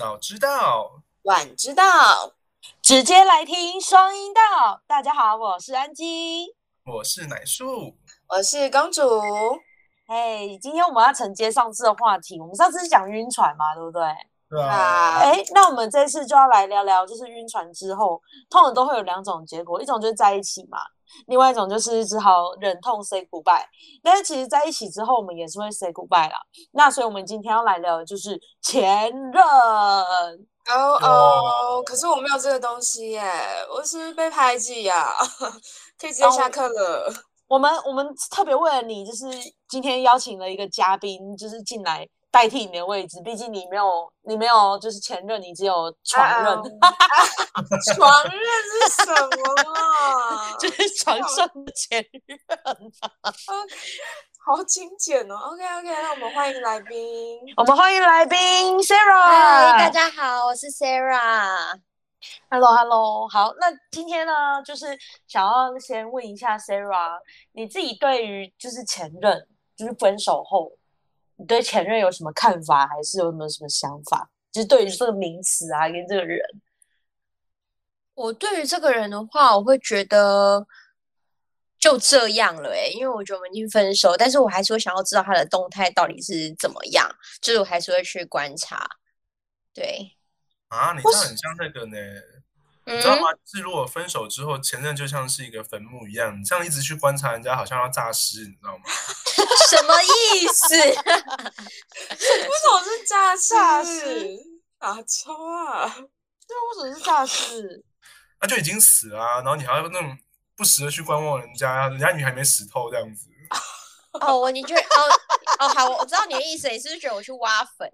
早知道，晚知道，直接来听双音道。大家好，我是安吉，我是奶树，我是公主。嘿，今天我们要承接上次的话题，我们上次是讲晕船嘛，对不对？对啊，哎，那我们这次就要来聊聊，就是晕船之后，通常都会有两种结果，一种就是在一起嘛，另外一种就是只好忍痛 say goodbye。但是其实在一起之后，我们也是会 say goodbye 啦。那所以我们今天要来聊的就是前任。哦哦，可是我没有这个东西耶，我是不是被排挤呀？可以直接下课了。我们我们特别为了你，就是今天邀请了一个嘉宾，就是进来。代替你的位置，毕竟你没有，你没有就是前任，你只有床任。床任是什么？就是床上的前任。OK，好精简哦。OK OK，那我们欢迎来宾。我们欢迎来宾 Sarah。嗨，大家好，我是 Sarah。Hello Hello，好，那今天呢，就是想要先问一下 Sarah，你自己对于就是前任，就是分手后。你对前任有什么看法，还是有没有什么想法？就是对于这个名词啊，跟这个人，我对于这个人的话，我会觉得就这样了哎，因为我觉得我们已经分手，但是我还是会想要知道他的动态到底是怎么样，就是我还是会去观察。对啊，你这很像那个呢。你知道吗？是如果分手之后，前任就像是一个坟墓一样，你这样一直去观察人家，好像要诈尸，你知道吗？什么意思？为什么是诈尸？打抽啊？对啊，为什么是诈尸？那就已经死了，然后你还要那种不时的去观望人家，人家女还没死透这样子。哦，我你觉得哦哦好，我知道你的意思，你是不是觉得我去挖坟？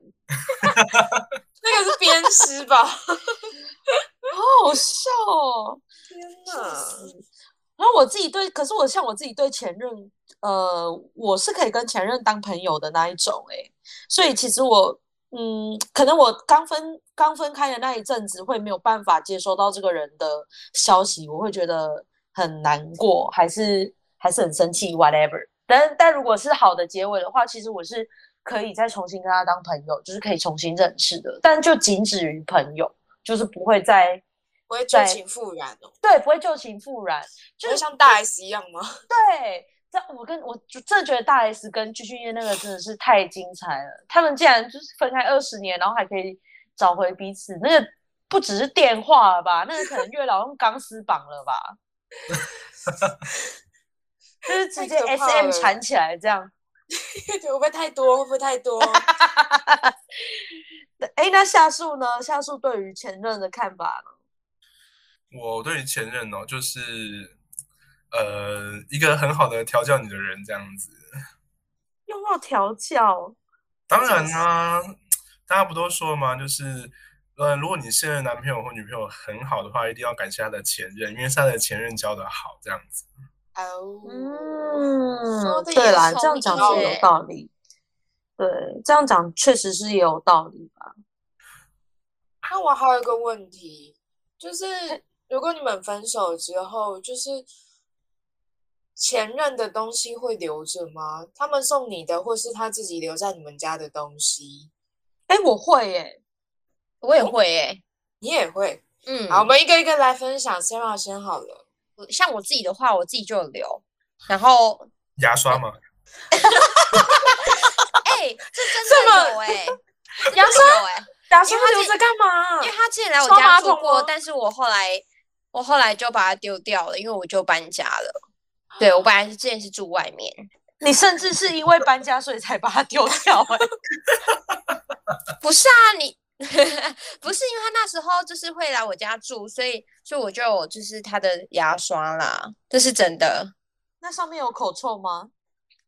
那个是鞭尸吧？好好笑哦！天哪！然后我自己对，可是我像我自己对前任，呃，我是可以跟前任当朋友的那一种，哎，所以其实我，嗯，可能我刚分刚分开的那一阵子会没有办法接收到这个人的消息，我会觉得很难过，还是还是很生气，whatever。但但如果是好的结尾的话，其实我是可以再重新跟他当朋友，就是可以重新认识的，但就仅止于朋友。就是不会再不会旧情复燃哦，对，不会旧情复燃，就是像大 S 一样吗？对，这我跟我就真的觉得大 S 跟鞠婧祎那个真的是太精彩了，他们竟然就是分开二十年，然后还可以找回彼此，那个不只是电话吧，那个可能月老用钢丝绑了吧，就是直接 SM 缠起来这样，会不会太多？会不会太多？哎，那夏树呢？夏树对于前任的看法呢？我对于前任哦，就是呃，一个很好的调教你的人，这样子。用到调教？当然啊，大家不都说吗？就是呃，如果你现任男朋友或女朋友很好的话，一定要感谢他的前任，因为他的前任教的好，这样子。哦，嗯，对啦，这样讲是有道理。对，这样讲确实是也有道理吧。那我还有一个问题，就是如果你们分手之后，就是前任的东西会留着吗？他们送你的，或是他自己留在你们家的东西？哎，我会耶，我也会耶，你也会。嗯，好，我们一个一个来分享。先让先好了。像我自己的话，我自己就有留，然后牙刷吗？哎，这真的 有哎，牙刷哎，牙刷留着干嘛？因为他之前来我家住过，但是我后来我后来就把它丢掉了，因为我就搬家了。对我本来是之前是住外面，你甚至是因为搬家所以才把它丢掉哎？不是啊，你 不是因为他那时候就是会来我家住，所以所以我就就是他的牙刷啦，这是真的。那上面有口臭吗？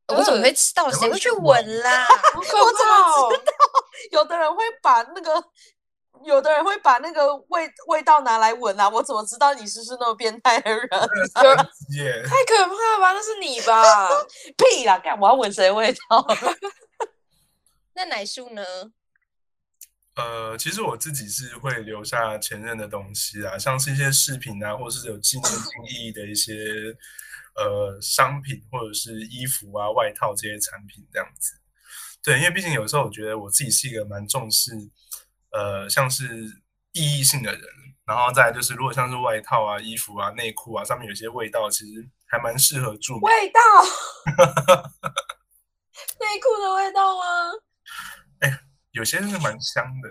我怎么会知道？谁会去闻啦？我怎么知道？有的人会把那个，有的人会把那个味味道拿来闻啊！我怎么知道你是是那么变态的人？太可怕了吧？那是你吧？屁啦！干我要闻谁味道？那奶树呢？呃，其实我自己是会留下前任的东西啊，像是一些饰品啊，或是有纪念性意义的一些。呃，商品或者是衣服啊、外套这些产品这样子，对，因为毕竟有时候我觉得我自己是一个蛮重视，呃，像是意义性的人，然后再就是如果像是外套啊、衣服啊、内裤啊上面有些味道，其实还蛮适合住。味道，内裤的味道吗？有些是蛮香的。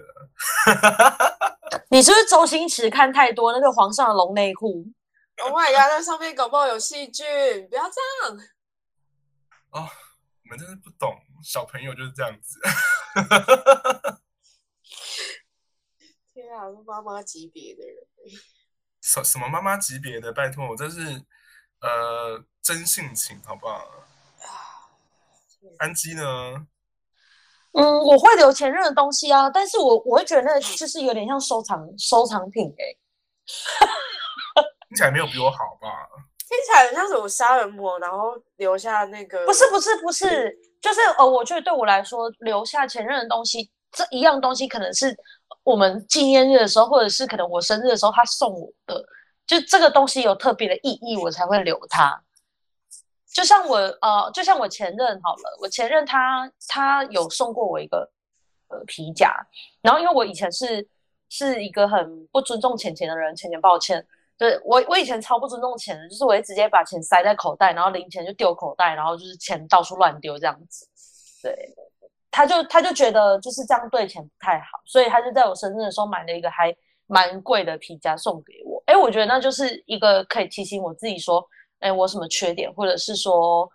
你是不是周星驰看太多那个皇上的龙内裤？Oh my god，那上面搞不好有细菌，不要这样。哦你们真是不懂，小朋友就是这样子。天啊，是妈妈级别的人。什什么妈妈级别的？拜托，我这是呃真性情，好不好？啊安基呢？嗯，我会留前任的东西啊，但是我我会觉得那就是有点像收藏收藏品哎、听起来没有比我好吧？听起来很像什么杀人魔，然后留下那个不是不是不是，就是呃，我觉得对我来说，留下前任的东西，这一样东西可能是我们纪念日的时候，或者是可能我生日的时候他送我的，就这个东西有特别的意义，我才会留它。就像我呃，就像我前任好了，我前任他他有送过我一个呃皮夹，然后因为我以前是是一个很不尊重钱钱的人，钱钱抱歉，对我我以前超不尊重钱的，就是我会直接把钱塞在口袋，然后零钱就丢口袋，然后就是钱到处乱丢这样子。对，他就他就觉得就是这样对钱不太好，所以他就在我生日的时候买了一个还蛮贵的皮夹送给我。哎，我觉得那就是一个可以提醒我自己说，哎，我有什么缺点，或者是说，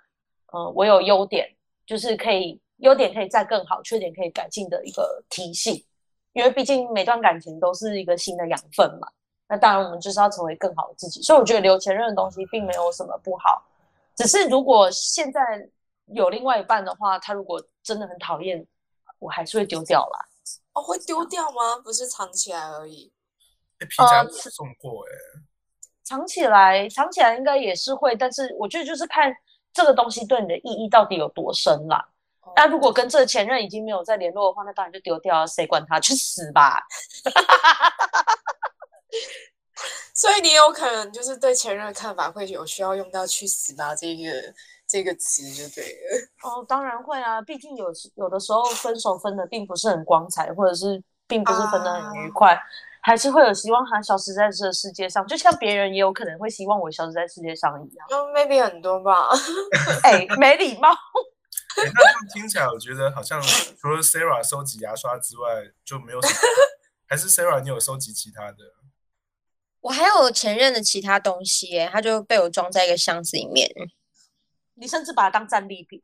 呃，我有优点，就是可以优点可以再更好，缺点可以改进的一个提醒。因为毕竟每段感情都是一个新的养分嘛。那当然，我们就是要成为更好的自己。所以我觉得留前任的东西并没有什么不好，只是如果现在有另外一半的话，他如果真的很讨厌，我还是会丢掉啦。哦，会丢掉吗？不是藏起来而已。哎，皮夹呃我有送过哎、藏起来，藏起来应该也是会，但是我觉得就是看这个东西对你的意义到底有多深啦。哦那如果跟这个前任已经没有再联络的话，那当然就丢掉啊，谁管他，去死吧！所以你有可能就是对前任的看法会有需要用到“去死吧”这个这个词就对了。哦，当然会啊，毕竟有时有的时候分手分的并不是很光彩，或者是并不是分的很愉快，还是会有希望他消失在这个世界上，就像别人也有可能会希望我消失在世界上一样。嗯，maybe 很多吧。哎，没礼貌。哎那这样听起来，我觉得好像除了 Sarah 收集牙刷之外，就没有什么。还是 Sarah 你有收集其他的？我还有前任的其他东西耶，他就被我装在一个箱子里面。你甚至把它当战利品。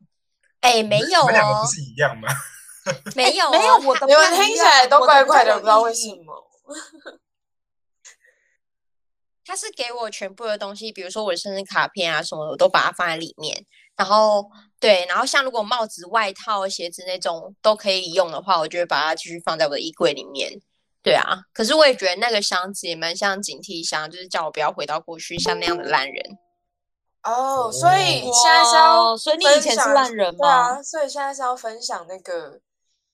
哎，没有你们两个哦不，是一样吗？没有、哦，没有我的你们听起来都怪怪的，不知道为什么。他是给我全部的东西，比如说我的生日卡片啊什么的，我都把它放在里面。然后对，然后像如果帽子、外套、鞋子那种都可以用的话，我就会把它继续放在我的衣柜里面。对啊，可是我也觉得那个箱子也蛮像警惕箱，就是叫我不要回到过去像那样的烂人。哦，所以现在是要所以你以前是分享烂人对啊，吗？所以现在是要分享那个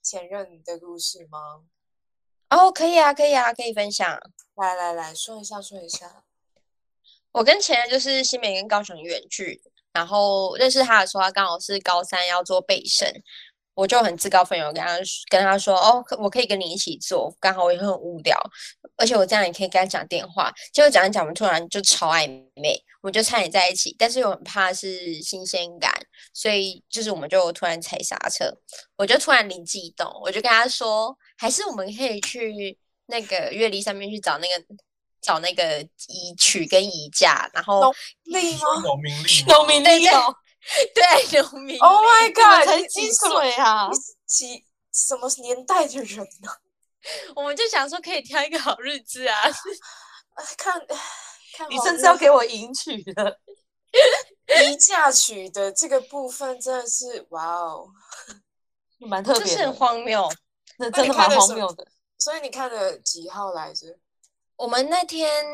前任的故事吗？哦，可以啊，可以啊，可以分享。来来来说一下，说一下。我跟前任就是新美跟高雄远距，然后认识他的时候，他刚好是高三要做备审，我就很自告奋勇跟他跟他说，哦，可我可以跟你一起做，刚好我也很无聊，而且我这样也可以跟他讲电话。结果讲一讲，我们突然就超暧昧，我们就差点在一起，但是又很怕是新鲜感，所以就是我们就突然踩刹车，我就突然灵机一动，我就跟他说，还是我们可以去那个月历上面去找那个。找那个移曲跟移架，然后农民吗农民历吗农民历哦，对农民？Oh my god！才几岁啊几什么年代的人呢、我们就想说可以挑一个好日子啊，啊？看看你甚至要给我迎娶的，迎嫁娶的这个部分，真的是哇哦！蛮特别就是很，荒谬。那那真的蛮荒谬的。所以你看的几号来着？我们那天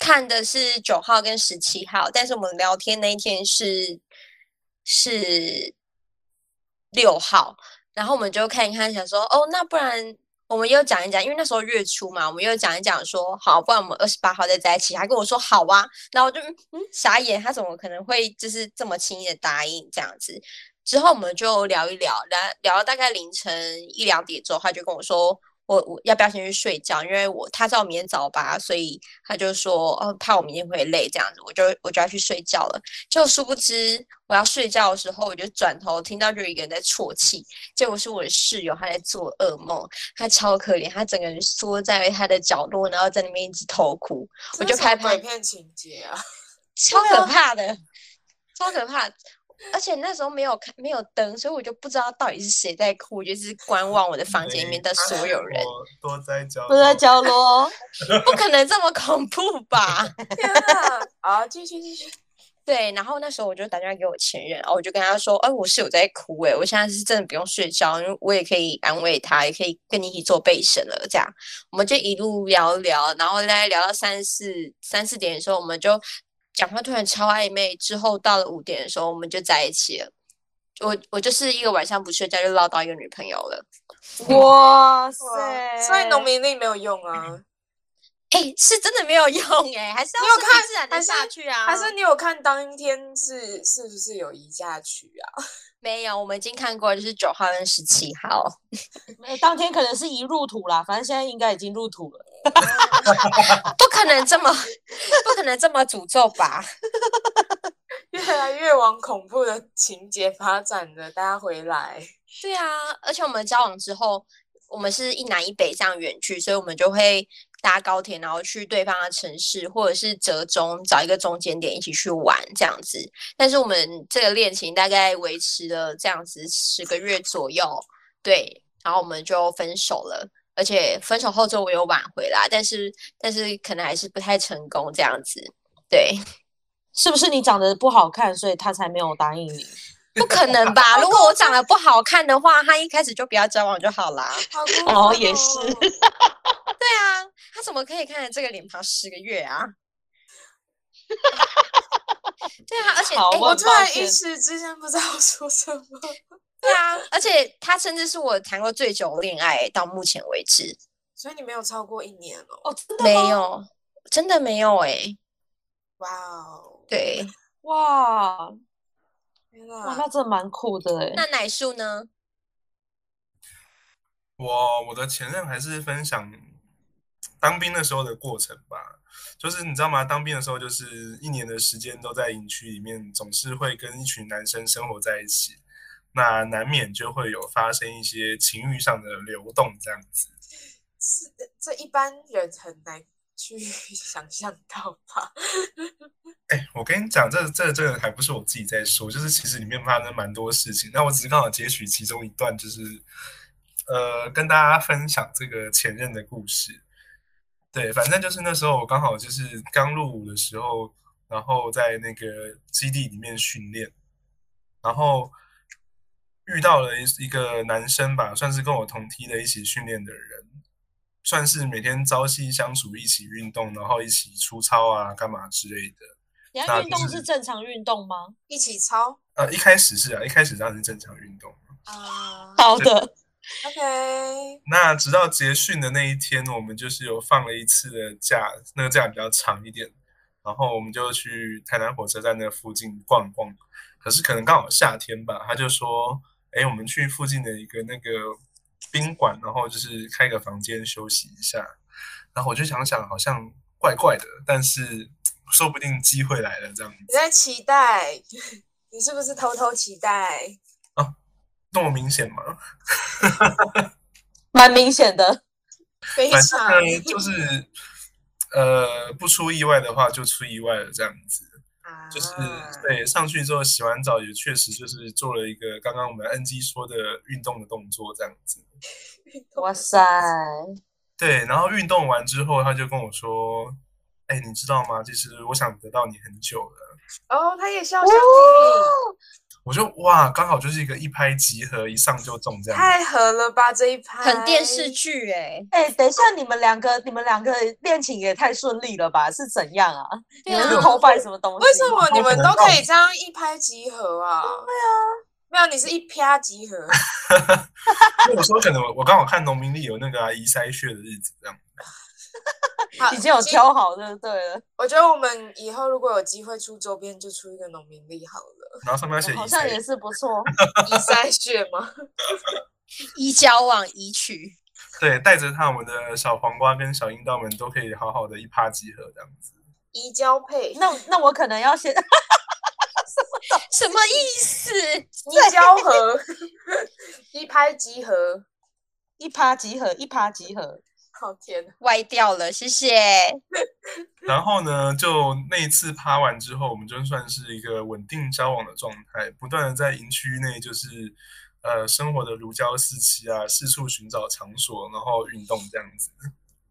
看的是九号跟十七号，但是我们聊天那一天是是六号，然后我们就看一看，想说哦，那不然我们又讲一讲，因为那时候月初嘛，我们又讲一讲说好，不然我们二十八号再在一起。他跟我说好啊，然后我就嗯傻眼，他怎么可能会就是这么轻易的答应这样子？之后我们就聊一聊，聊聊到大概凌晨一两点之后，他就跟我说。我我要不要先去睡觉？因为我他知道我明天早八，所以他就说哦，怕我明天会累这样子，我就我就要去睡觉了。就殊不知我要睡觉的时候，我就转头听到就有一个人在啜泣，结果是我的室友，他在做噩梦，他超可怜，他整个人缩在他的角落，然后在那边一直偷哭，我就拍拍鬼片情节啊，超可怕的，超可怕。而且那时候没有看没有灯，所以我就不知道到底是谁在哭，我就是观望我的房间里面的所有人，躲在角都在角落，不可能这么恐怖吧？天哪！好，继续继续。对，然后那时候我就打电话给我前任，然后我就跟他说：“哎，我是有在哭，哎，我现在是真的不用睡觉，因为我也可以安慰他，也可以跟你一起做背审了。”这样，我们就一路聊聊，然后大概聊到三四三四点的时候，我们就。讲话突然超暧昧，之后到了五点的时候，我们就在一起了。我我就是一个晚上不睡觉就捞到一个女朋友了。哇塞！所以农民力没有用啊。哎，是真的没有用哎，还是要看自然的下去啊？还是你有看当天是是不是有移嫁曲啊？没有，我们已经看过，就是九号跟十七号。当天可能是一入土啦，反正现在应该已经入土了。不可能这么，不可能这么诅咒吧？越来越往恐怖的情节发展的，大家回来。对啊，而且我们交往之后，我们是一南一北这样远去，所以我们就会搭高铁，然后去对方的城市，或者是折中找一个中间点一起去玩这样子。但是我们这个恋情大概维持了这样子十个月左右，对，然后我们就分手了。而且分手后之后我有挽回啦，但是但是可能还是不太成功这样子，对，是不是你长得不好看，所以他才没有答应你？不可能吧？如果我长得不好看的话，他一开始就不要交往就好啦。哦，也是，对啊，他怎么可以看着这个脸庞十个月啊？对啊，而且我突然一时之间不知道说什么。对啊，而且他甚至是我谈过最久恋爱到目前为止，所以你没有超过一年哦？哦，真的没有，真的没有哎！哇哦，对，哇，哇，那真的蛮酷的哎。那奶树呢？我我的前任还是分享当兵的时候的过程吧，就是你知道吗？当兵的时候就是一年的时间都在营区里面，总是会跟一群男生生活在一起。那难免就会有发生一些情欲上的流动，这样子。是这一般人很难去 想象到吧？哎，我跟你讲，这这这个还不是我自己在说，就是其实里面发生蛮多事情。那我只是刚好截取其中一段，就是呃，跟大家分享这个前任的故事。对，反正就是那时候我刚好就是刚入伍的时候，然后在那个基地里面训练，然后。遇到了一一个男生吧，算是跟我同梯的一起训练的人，算是每天朝夕相处，一起运动，然后一起出操啊，干嘛之类的。你要运动是正常运动吗？一起操？呃，一开始是啊，一开始当然是正常运动啊。好的，OK。那直到结训的那一天，我们就是有放了一次的假，那个假比较长一点，然后我们就去台南火车站那附近逛逛。可是可能刚好夏天吧，他就说。哎，我们去附近的一个那个宾馆，然后就是开个房间休息一下。然后我就想想，好像怪怪的，但是说不定机会来了这样子。你在期待？你是不是偷偷期待？啊，那么明显吗？蛮明显的，非常。就是呃，不出意外的话，就出意外了这样子。就是对，上去之后洗完澡也确实就是做了一个刚刚我们 NG 说的运动的动作，这样子。哇塞！对，然后运动完之后，他就跟我说：“哎，你知道吗？其实我想得到你很久了。”哦，他也笑笑你。我就哇，刚好就是一个一拍即合，一上就中这样。太合了吧这一拍，很电视剧哎哎，等一下你们两个，你们两个恋情也太顺利了吧？是怎样啊？你们是偷拍什么东西？为什么你们都可以这样一拍即合啊？对啊，没有你是一啪即合。我说可能我刚好看农民历有那个移筛血的日子这样。已经有挑好就对了。我觉得我们以后如果有机会出周边，就出一个农民历好了。然后上面写好像也是不错。移筛血吗？移交往移取。对，带着他，我们的小黄瓜跟小樱桃们都可以好好的一趴集合这样子。移交配，那那我可能要先什么意思？移交合，一拍即合。一趴即合，一趴即合。好天！歪掉了，谢谢。然后呢，就那一次趴完之后，我们就算是一个稳定交往的状态，不断的在营区内就是呃生活的如胶似漆啊，四处寻找场所，然后运动这样子。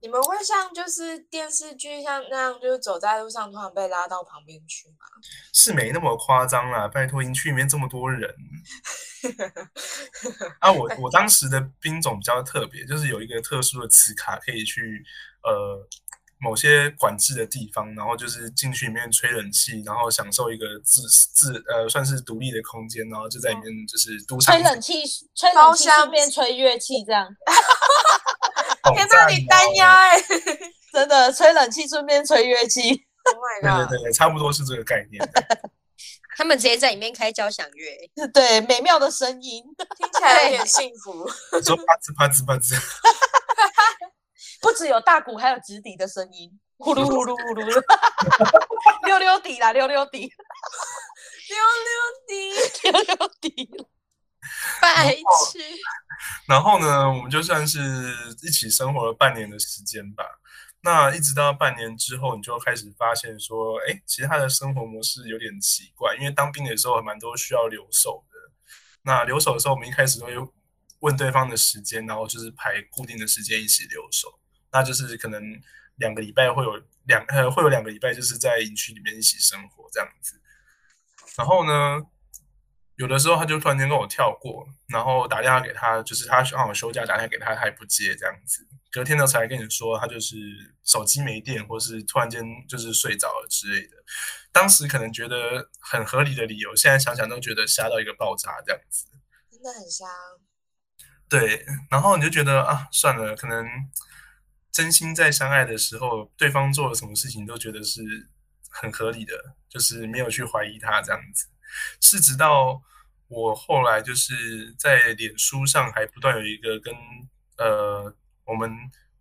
你们会像就是电视剧像那样，就是走在路上突然被拉到旁边去吗？是没那么夸张啦，拜托，营区里面这么多人。啊，我我当时的兵种比较特别，就是有一个特殊的磁卡可以去呃某些管制的地方，然后就是进去里面吹冷气，然后享受一个自自呃算是独立的空间，然后就在里面就是赌场吹冷气，吹冷气顺便吹乐器，这样。天哪，你单压哎！真的吹冷气顺便吹乐器。Oh my 对 god！对对，差不多是这个概念。他们直接在里面开交响乐，对，美妙的声音，听起来有点幸福。说啪吱啪吱啪吱，不只有大鼓，还有直笛的声音，呼噜呼噜呼噜的，溜溜底啦，溜溜底，溜溜底，溜溜底。白痴。然后呢，我们就算是一起生活了半年的时间吧。那一直到半年之后，你就开始发现说，哎，其实他的生活模式有点奇怪。因为当兵的时候，蛮多需要留守的。那留守的时候，我们一开始都会问对方的时间，然后就是排固定的时间一起留守。那就是可能两个礼拜会有两呃会有两个礼拜就是在营区里面一起生活这样子。然后呢，有的时候他就突然间跟我跳过，然后打电话给他，就是他刚好休假，打电话给他，他也不接这样子。隔天呢才跟你说，他就是手机没电，或是突然间就是睡着了之类的。当时可能觉得很合理的理由，现在想想都觉得瞎到一个爆炸这样子。真的很瞎。对，然后你就觉得啊，算了，可能真心在相爱的时候，对方做了什么事情都觉得是很合理的，就是没有去怀疑他这样子。是直到我后来就是在脸书上还不断有一个跟呃我们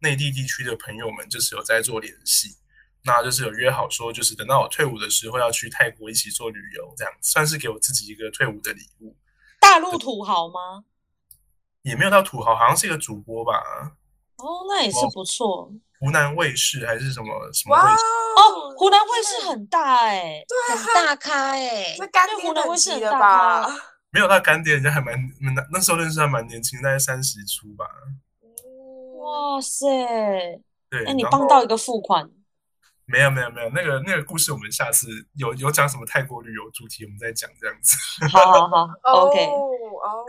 内地地区的朋友们，就是有在做联系，那就是有约好说，就是等到我退伍的时候要去泰国一起做旅游，这样算是给我自己一个退伍的礼物。大陆土豪吗？也没有到土豪，好像是一个主播吧，哦，那也是不错。湖南卫视还是什么什么哇卫视？哦，湖南卫视很大哎、对很大咖哎、这干爹南卫视很大吧？没有他干爹，人家还蛮那那时候认识他蛮年轻，大概三十出吧。哇，塞！对，哎，你帮到一个付款，没有没有没有，那个那个故事我们下次有有讲什么泰国旅游主题，我们再讲这样子。好好好，OK。哦哦，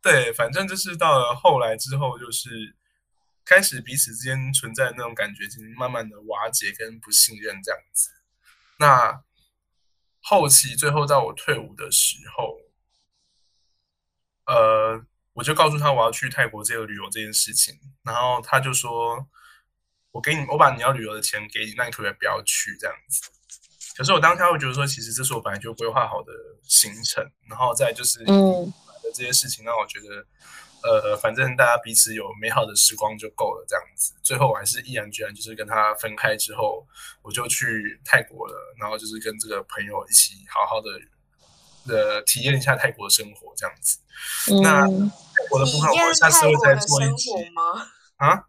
对，反正就是到了后来之后，就是开始彼此之间存在的那种感觉，已经慢慢的瓦解跟不信任这样子。那后期最后到我退伍的时候，呃，我就告诉他我要去泰国这个旅游这件事情，然后他就说，我给你，我把你要旅游的钱给你，那你可不可以不要去这样子？可是我当下会觉得说，其实这是我本来就规划好的行程，然后再就是嗯的这些事情让我觉得，呃，反正大家彼此有美好的时光就够了，这样子。最后我还是毅然决然，就是跟他分开之后，我就去泰国了，然后就是跟这个朋友一起好好的呃体验一下泰国的生活，这样子。那嗯，泰国的部分，我下次会再做一集活吗？啊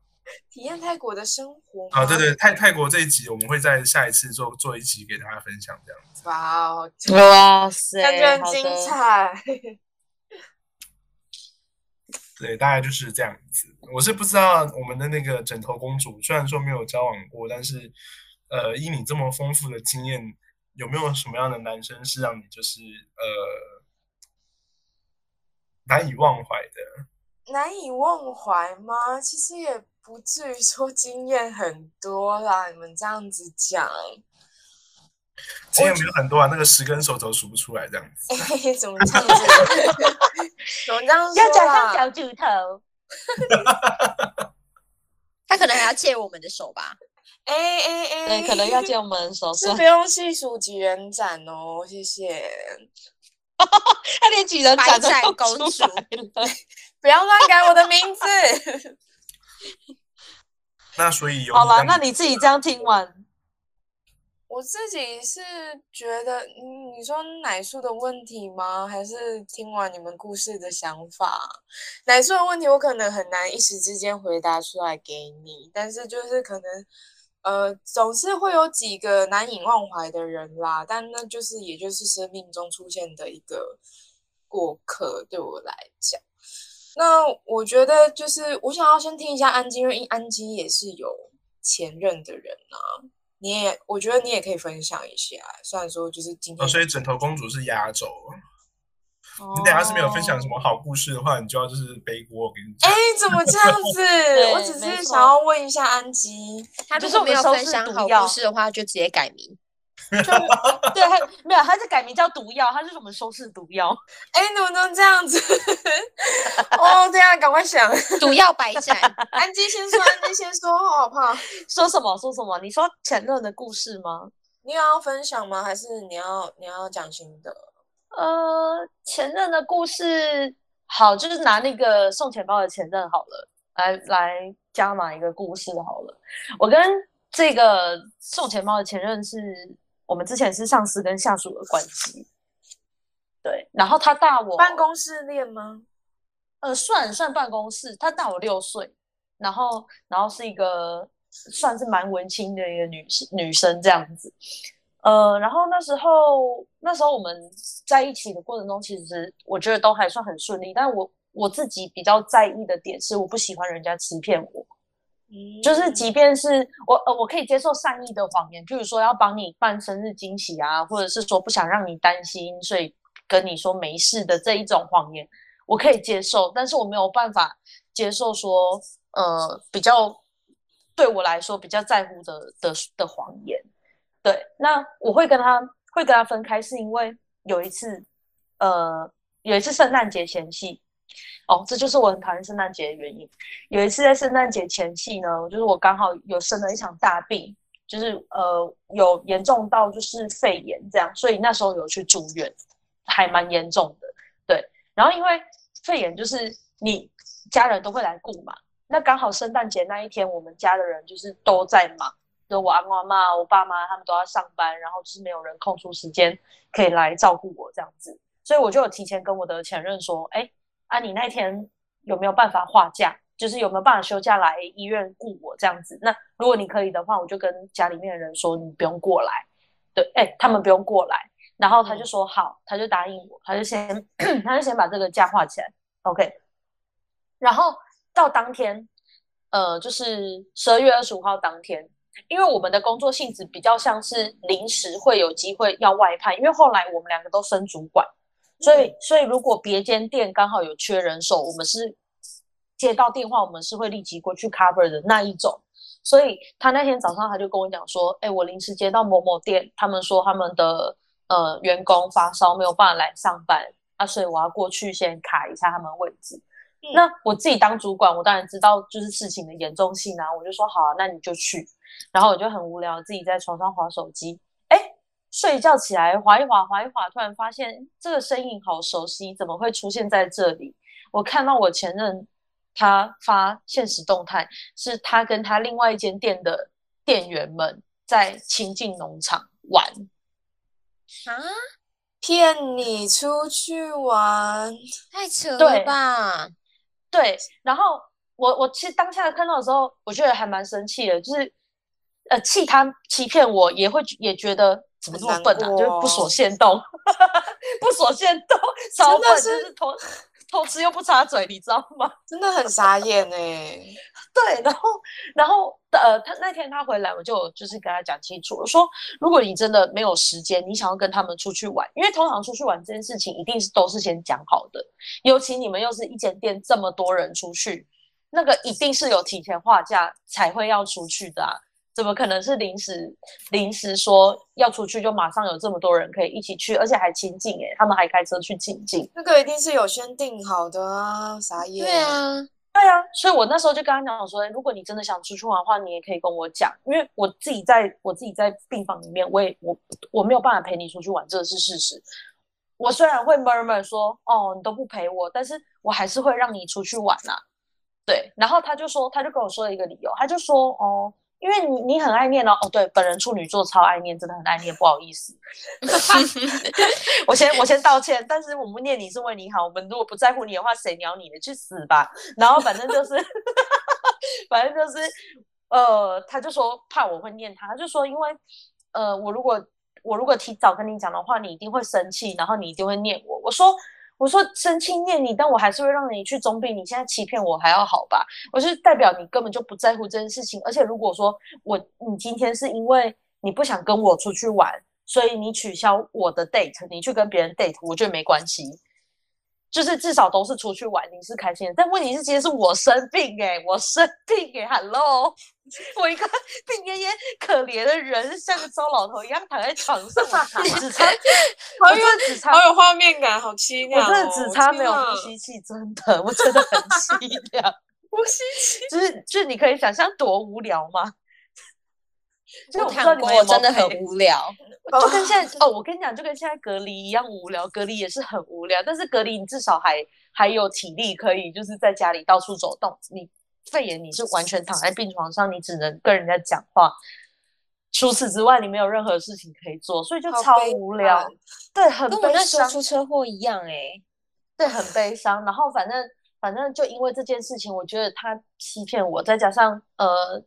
体验泰国的生活？啊，对对，泰泰国这一集我们会在下一次做做一集给大家分享，这样子。哇哦，哇塞，感觉很精。彩。对，大概就是这样子。我是不知道我们的那个枕头公主，虽然说没有交往过，但是呃，以你这么丰富的经验，有没有什么样的男生是让你就是呃难以忘怀的？难以忘怀吗？其实也不至于说经验很多啦。你们这样子讲，经验没有很多啊，那个十根手指头数不出来这样子。哎，怎么这样子？怎么这样说要加上啦？脚趾头，他可能还要借我们的手吧？哎哎哎，对，可能要借我们手是不。用细数几人斩哦，谢谢。他连几人白斩都出来了。不要乱改我的名字。那所以有好了，那你自己这样听完，我自己是觉得，嗯，你说奶素的问题吗？还是听完你们故事的想法？奶素的问题，我可能很难一时之间回答出来给你，但是就是可能，呃，总是会有几个难以忘怀的人啦，但那就是也就是生命中出现的一个过客，对我来讲。那我觉得就是我想要先听一下安吉，因为安吉也是有前任的人啊。你也，我觉得你也可以分享一下。虽然说就是今天哦，所以枕头公主是压轴。你你等下是没有分享什么好故事的话，你就要就是背锅。我跟你哎讲，，怎么这样子？我只是想要问一下安吉，他就如果没有是我们收视分享好故事的话，就直接改名。对，他没有，他是改名叫毒药，他是什么收视毒药？哎，你怎么能这样子？哦，对啊，赶快想。毒药百战，安吉先说，安吉先说，我好怕。说什么？说什么？你说前任的故事吗？你有要分享吗？还是你要你要讲新的？呃，前任的故事，好，就是拿那个送钱包的前任好了，来来加码一个故事好了。我跟这个送钱包的前任是我们之前是上司跟下属的关系，对，然后他大我办公室恋吗？呃，算算办公室，他大我六岁，然后然后是一个算是蛮文青的一个女生女生这样子，呃，然后那时候那时候我们在一起的过程中，其实我觉得都还算很顺利，但我我自己比较在意的点是，我不喜欢人家欺骗我，嗯就是即便是我呃我可以接受善意的谎言，譬如说要帮你办生日惊喜啊，或者是说不想让你担心，所以跟你说没事的这一种谎言，我可以接受，但是我没有办法接受说呃比较对我来说比较在乎的的的谎言。对，那我会跟他会跟他分开，是因为有一次呃有一次圣诞节前夕。哦，这就是我很讨厌圣诞节的原因。有一次在圣诞节前夕呢，就是我刚好有生了一场大病，就是呃有严重到就是肺炎这样，所以那时候有去住院，还蛮严重的。对，然后因为肺炎就是你家人都会来顾嘛，那刚好圣诞节那一天，我们家的人就是都在忙，就我阿公阿妈、我爸妈他们都要上班，然后就是没有人空出时间可以来照顾我这样子，所以我就有提前跟我的前任说，哎。啊，你那天有没有办法画假？就是有没有办法休假来医院雇我这样子？那如果你可以的话，我就跟家里面的人说你不用过来，对，哎，他们不用过来。然后他就说好，他就答应我，他就先 他就先把这个假画起来，OK。然后到当天，呃，就是十二月二十五号当天，因为我们的工作性质比较像是临时会有机会要外派，因为后来我们两个都升主管。所以，所以如果别间店刚好有缺人手，我们是接到电话，我们是会立即过去 cover 的那一种。所以他那天早上他就跟我讲说：“哎，我临时接到某某店，他们说他们的呃员工发烧，没有办法来上班啊，所以我要过去先卡一下他们位置。嗯那我自己当主管，我当然知道就是事情的严重性啊，我就说好啊，那你就去。然后我就很无聊，自己在床上划手机，哎。睡觉起来滑一滑，滑一滑，突然发现这个身影好熟悉，怎么会出现在这里？我看到我前任他发现实动态，是他跟他另外一间店的店员们在亲近农场玩啊，骗你出去玩，太扯了对吧？对，然后我我其实当下看到的时候，我觉得还蛮生气的，就是呃气他欺骗我，也会也觉得。怎么这么笨啊？就是不锁线洞，不锁线洞，超笨，就是偷偷吃又不插嘴，你知道吗？真的很傻眼哎。对，然后然后呃，他那天他回来，我就就是跟他讲清楚，我说如果你真的没有时间，你想要跟他们出去玩，因为通常出去玩这件事情一定是都是先讲好的，尤其你们又是一间店这么多人出去，那个一定是有提前划价才会要出去的啊。怎么可能是临时临时说要出去就马上有这么多人可以一起去，而且还亲近诶，他们还开车去亲近。那个一定是有先定好的啊，傻眼。对啊，对啊，所以我那时候就跟他讲说，如果你真的想出去玩的话，你也可以跟我讲，因为我自己在我自己在病房里面，我也我我没有办法陪你出去玩，这是事实。我虽然会 murmur 说，哦，你都不陪我，但是我还是会让你出去玩啊。对，然后他就说，他就跟我说了一个理由，他就说，哦，因为你你很爱念哦，哦，对，本人处女座超爱念，真的很爱念，不好意思，我先我先道歉，但是我们念你是为你好，我们如果不在乎你的话，谁鸟你的，去死吧。然后反正就是，反正就是，呃，他就说怕我会念他，他就说因为，呃，我如果我如果提早跟你讲的话，你一定会生气，然后你一定会念我。我说。我说生气念你，但我还是会让你去，总比你现在欺骗我还要好吧？我是代表你根本就不在乎这件事情，而且如果说我你今天是因为你不想跟我出去玩，所以你取消我的 date，你去跟别人 date，我觉得没关系。就是至少都是出去玩，你是开心的。但问题是，今天是我生病哎，我生病哎，Hello，我一个病恹恹、可怜的人，像个糟老头一样躺在床上，只差，好有只差，好有画面感，好凄凉。我真的只差没有呼吸器，真的，我真的很凄凉。呼吸器，就是就是你可以想象多无聊吗？就看过，真的很无聊。就跟现在哦，我跟你讲，就跟现在隔离一样无聊。隔离也是很无聊，但是隔离你至少还还有体力，可以就是在家里到处走动。你肺炎，你是完全躺在病床上，你只能跟人家讲话。除此之外，你没有任何事情可以做，所以就超无聊。对，很跟我那时候出车祸一样哎。对，很悲伤。然后反正反正就因为这件事情，我觉得他欺骗我，再加上呃。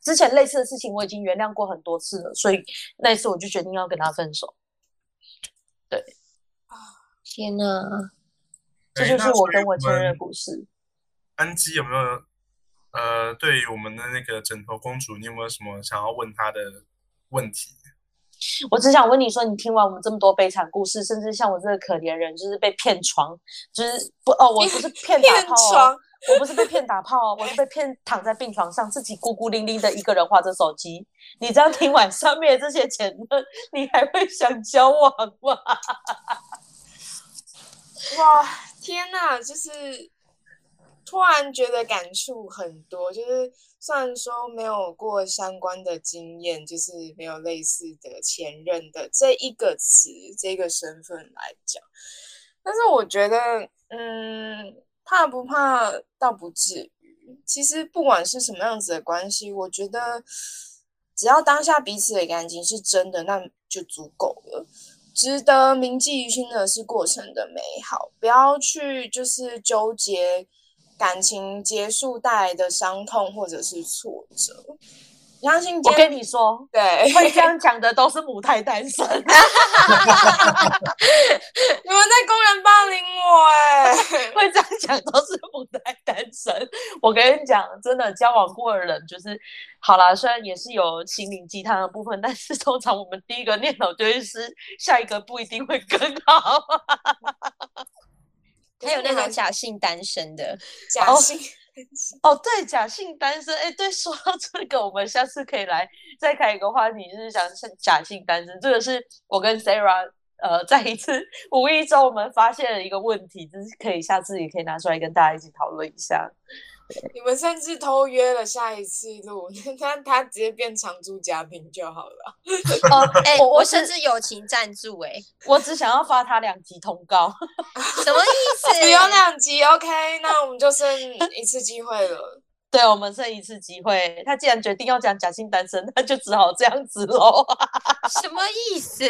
之前类似的事情我已经原谅过很多次了，所以那一次我就决定要跟他分手。对，啊，天哪，这就是我跟我前任的故事。安吉有没有呃，对于我们的那个枕头公主，你有没有什么想要问她的问题？我只想问你说，你听完我们这么多悲惨故事，甚至像我这个可怜人，就是被骗床，就是不哦，我不是 骗打炮。我不是被骗打炮，我是被骗躺在病床上，自己孤孤零零的一个人划着手机。你这样听完上面这些前任，你还会想交往吗？哇，天哪！就是突然觉得感触很多。就是虽然说没有过相关的经验，就是没有类似的前任的这一个词、这个身份来讲，但是我觉得，嗯。怕不怕？倒不至于。其实不管是什么样子的关系，我觉得只要当下彼此的感情是真的，那就足够了。值得铭记于心的是过程的美好，不要去就是纠结感情结束带来的伤痛或者是挫折。相信我跟你说，对，会这样讲的都是母胎单身。你们在公然霸凌我哎！会这样讲都是母胎单身。我跟你讲，真的交往过的人就是好啦，虽然也是有心灵鸡汤的部分，但是通常我们第一个念头就是下一个不一定会更好。还有那种假性单身的，假性。哦，哦对，假性单身，哎，对，说到这个，我们下次可以来再开一个话题，就是讲假性单身。这个是我跟 Sarah，呃，在一次无意中我们发现了一个问题，就是可以下次也可以拿出来跟大家一起讨论一下。你们甚至偷约了下一次录，他他直接变常驻嘉宾就好了。哦，哎，我甚至友情赞助，哎，我只想要发他两集通告，什么意思？只有两集，OK，那我们就剩一次机会了。对，我们剩一次机会。他既然决定要讲假性单身，那就只好这样子喽。什么意思？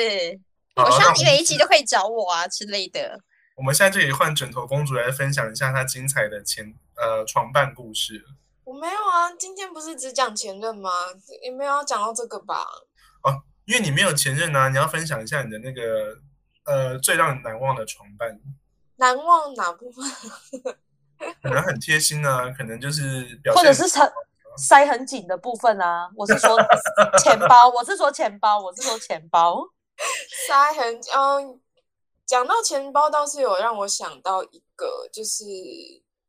我希望你每一集都可以找我啊之类的。我们现在就可以换枕头公主来分享一下她精彩的前呃床伴故事。我没有啊，今天不是只讲前任吗？也没有要讲到这个吧？哦，因为你没有前任啊，你要分享一下你的那个呃最让你难忘的床伴。难忘哪部分？可能很贴心啊，可能就是表或者是塞塞很紧的部分啊。我是说钱包，我是说钱包，我是说钱包 塞很嗯。讲到钱包，倒是有让我想到一个，就是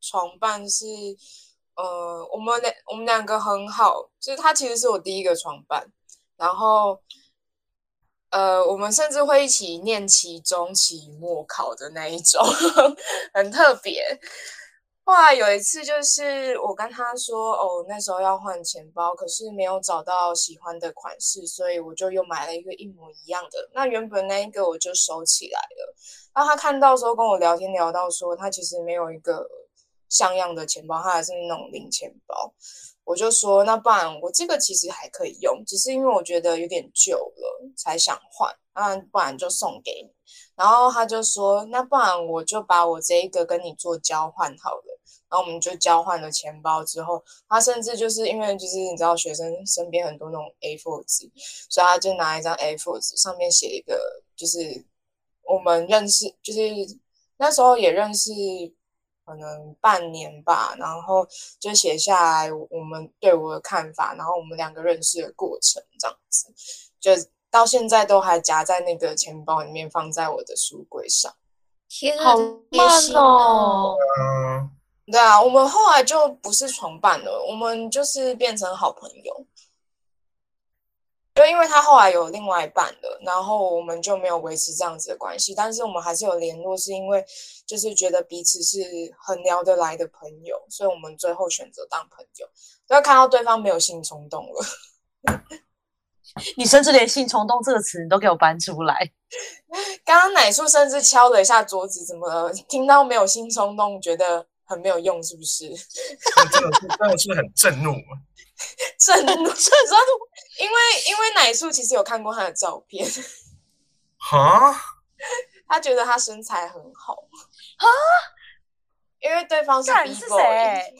床伴是，呃，我们两我们两个很好，就是他其实是我第一个床伴，然后，呃，我们甚至会一起念期中、期末考的那一种，很特别。后来有一次，就是我跟他说，哦，那时候要换钱包，可是没有找到喜欢的款式，所以我就又买了一个一模一样的。那原本那一个我就收起来了。然后他看到时候跟我聊天聊到说，他其实没有一个像样的钱包，它还是那种零钱包。我就说，那不然我这个其实还可以用，只是因为我觉得有点旧了，才想换。那不然就送给你。然后他就说，那不然我就把我这一个跟你做交换好了。然后我们就交换了钱包之后，他甚至就是因为就是你知道学生身边很多那种 A4 纸，所以他就拿一张 A4 纸上面写一个，就是我们认识，就是那时候也认识。可能半年吧，然后就写下来我们对我的看法，然后我们两个认识的过程这样子，就到现在都还夹在那个钱包里面，放在我的书柜上。天好慢哦！嗯，对啊，我们后来就不是床伴了，我们就是变成好朋友。就因为他后来有另外一半了，然后我们就没有维持这样子的关系，但是我们还是有联络，是因为就是觉得彼此是很聊得来的朋友，所以我们最后选择当朋友。要看到对方没有性冲动了，你甚至连性冲动这个词你都给我搬出来。刚刚奶叔甚至敲了一下桌子，怎么了？听到没有性冲动，觉得很没有用，是不是？真的是真的是很震怒。震怒，震怒，因为因为奶树其实有看过他的照片，哈，他觉得他身材很好哈，因为对方是看 B 是 boy，谁？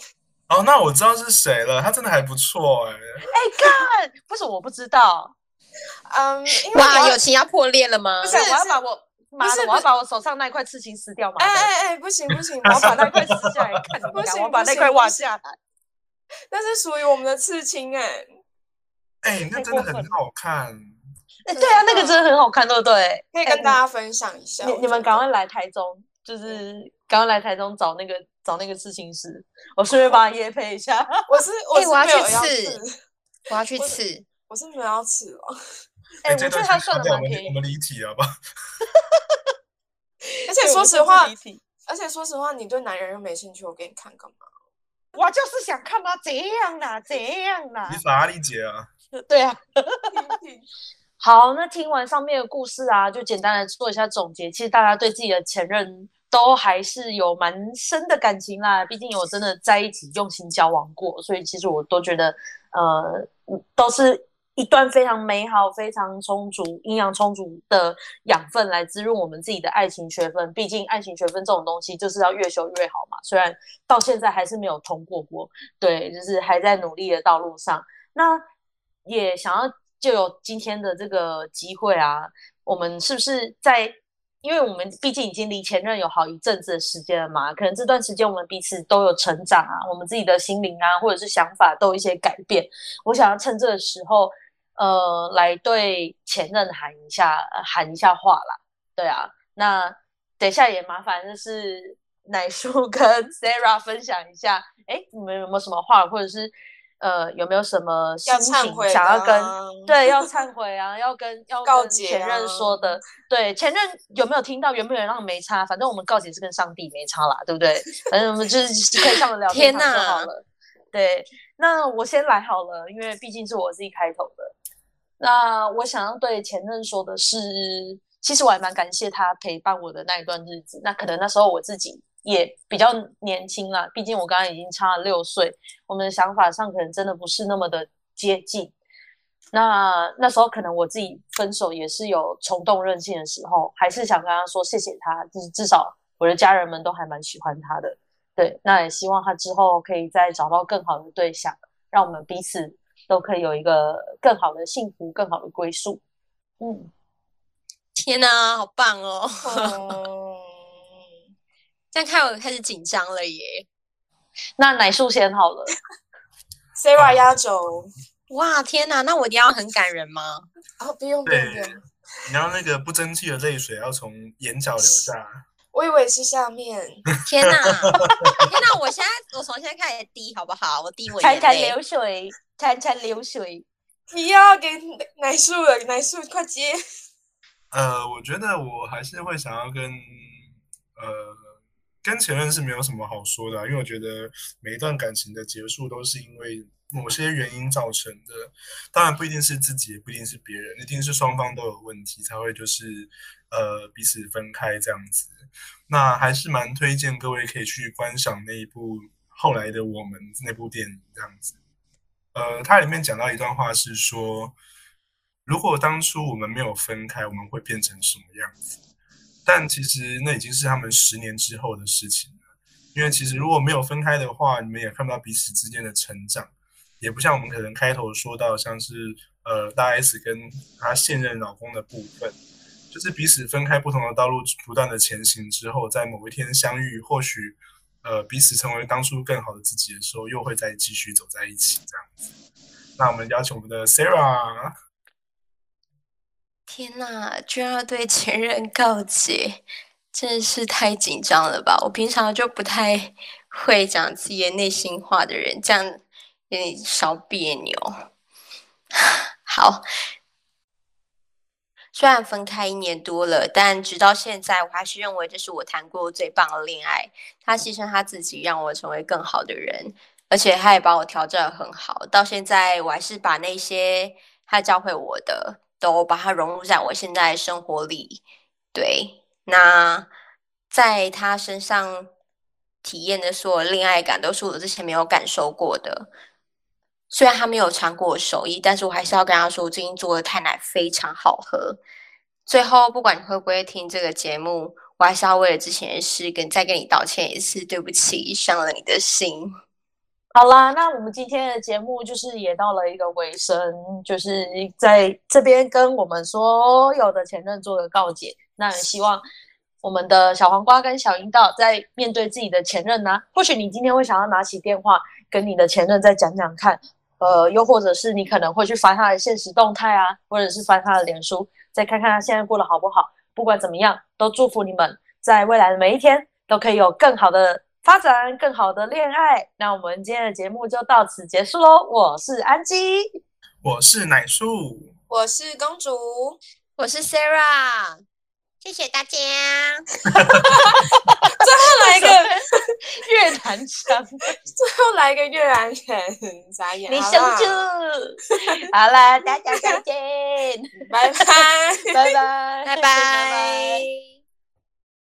哦，那我知道是谁了，他真的还不错哎。哎，看，不是我不知道，嗯，因为哇，我友情要破裂了吗不？是是我要把我妈的，不是我要把我手上那一块刺青撕掉吗。哎哎哎，不行 不行，我要把我那块撕下来看，不行我要把那块挖行下来。那是属于我们的刺青哎，哎，那真的很好看。哎，对啊，那个真的很好看，对不对？可以跟大家分享一下。你你们赶快来台中，就是赶快来台中找那个找那个刺青师，我顺便帮他约配一下。我是我是哎我要没有去刺刺，我要去我刺。我是没有要刺了。哎，我觉得他算的蛮便宜我。们离题好不好？而且说实话而且说实话，你对男人又没兴趣，我给你看干嘛？我就是想看他这样啦，这样啦你。法拉利姐啊，对啊，好，那听完上面的故事啊，就简单的做一下总结。其实大家对自己的前任都还是有蛮深的感情啦，毕竟有真的在一起用心交往过，所以其实我都觉得，呃，都是一段非常美好、非常充足、营养充足的养分来滋润我们自己的爱情学分。毕竟爱情学分这种东西就是要越修越好嘛，虽然到现在还是没有通过过，对，就是还在努力的道路上。那也想要就有今天的这个机会啊，我们是不是在？因为我们毕竟已经离前任有好一阵子的时间了嘛，可能这段时间我们彼此都有成长啊，我们自己的心灵啊，或者是想法都有一些改变。我想要趁这个时候，呃，来对前任喊一下，喊一下话啦。对啊，那等一下也麻烦就是奶叔 跟 Sarah 分享一下，哎，你们有没有什么话，或者是呃有没有什么心要忏情悔想要跟啊对要 忏悔啊，要跟要跟告解前任啊说的，对前任有没有听到？原不原谅没差，反正我们告解是跟上帝没差啦，对不对？反正我们就是 可以上得了天天堂就好了。对，那我先来好了，因为毕竟是我自己开头的。那我想要对前任说的是，其实我还蛮感谢他陪伴我的那一段日子。那可能那时候我自己也比较年轻啦，毕竟我刚刚已经差了六岁，我们的想法上可能真的不是那么的接近。那那时候可能我自己分手也是有冲动任性的时候，还是想跟他说谢谢他，就是至少我的家人们都还蛮喜欢他的。对，那也希望他之后可以再找到更好的对象，让我们彼此都可以有一个更好的幸福、更好的归宿。嗯，天哪，好棒哦！嗯，这样看我开始紧张了耶！那奶树先好了。Sarah 压轴哇，天哪，那我一定要很感人吗？啊，不用不用不用，，你要那个不争气的泪水要从眼角流下。我以为是下面，天哪，天哪！我现在我从现在开始滴好不好？我滴我潺潺。流水，潺潺流水。你要给奶树了，奶树快接。呃，我觉得我还是会想要跟呃跟前任是没有什么好说的、因为我觉得每一段感情的结束都是因为某些原因造成的，当然不一定是自己，也不一定是别人，一定是双方都有问题才会就是呃彼此分开这样子。那还是蛮推荐各位可以去观赏那一部后来的我们那部电影这样子。呃，它里面讲到一段话是说，如果当初我们没有分开，我们会变成什么样子？但其实那已经是他们十年之后的事情了。因为其实如果没有分开的话，你们也看不到彼此之间的成长，也不像我们可能开头说到，像是呃大 S 跟她现任老公的部分，就是彼此分开不同的道路，不断的前行之后，在某一天相遇，或许呃彼此成为当初更好的自己的时候，又会再继续走在一起这样子。那我们邀请我们的 Sarah。天呐，居然要对前任告解，真是太紧张了吧！我平常就不太会讲自己内心话的人，这样有点小别扭。好，虽然分开一年多了，但直到现在，我还是认为这是我谈过最棒的恋爱。他牺牲他自己，让我成为更好的人，而且他也把我调整很好。到现在，我还是把那些他教会我的。都把它融入在我现在生活里，对，那在他身上体验的所有恋爱感，都是我之前没有感受过的。虽然他没有尝过我手艺，但是我还是要跟他说，我最近做的太奶非常好喝。最后，不管你会不会听这个节目，我还是要为了之前的事跟再跟你道歉一次，对不起，伤了你的心。好啦，那我们今天的节目就是也到了一个尾声，就是在这边跟我们所有的前任做个告解。那希望我们的小黄瓜跟小樱道在面对自己的前任呢，或许你今天会想要拿起电话跟你的前任再讲讲看，呃，又或者是你可能会去翻他的现实动态啊，或者是翻他的脸书，再看看他现在过得好不好。不管怎么样，都祝福你们在未来的每一天都可以有更好的。发展更好的恋爱，那我们今天的节目就到此结束喽。我是安吉，我是奶树，我是公主，我是 Sarah，谢谢大家。最后来一个越南腔，最后来一个越南人，眨眼。你生气？好了，大家再见，拜拜，拜拜，拜拜。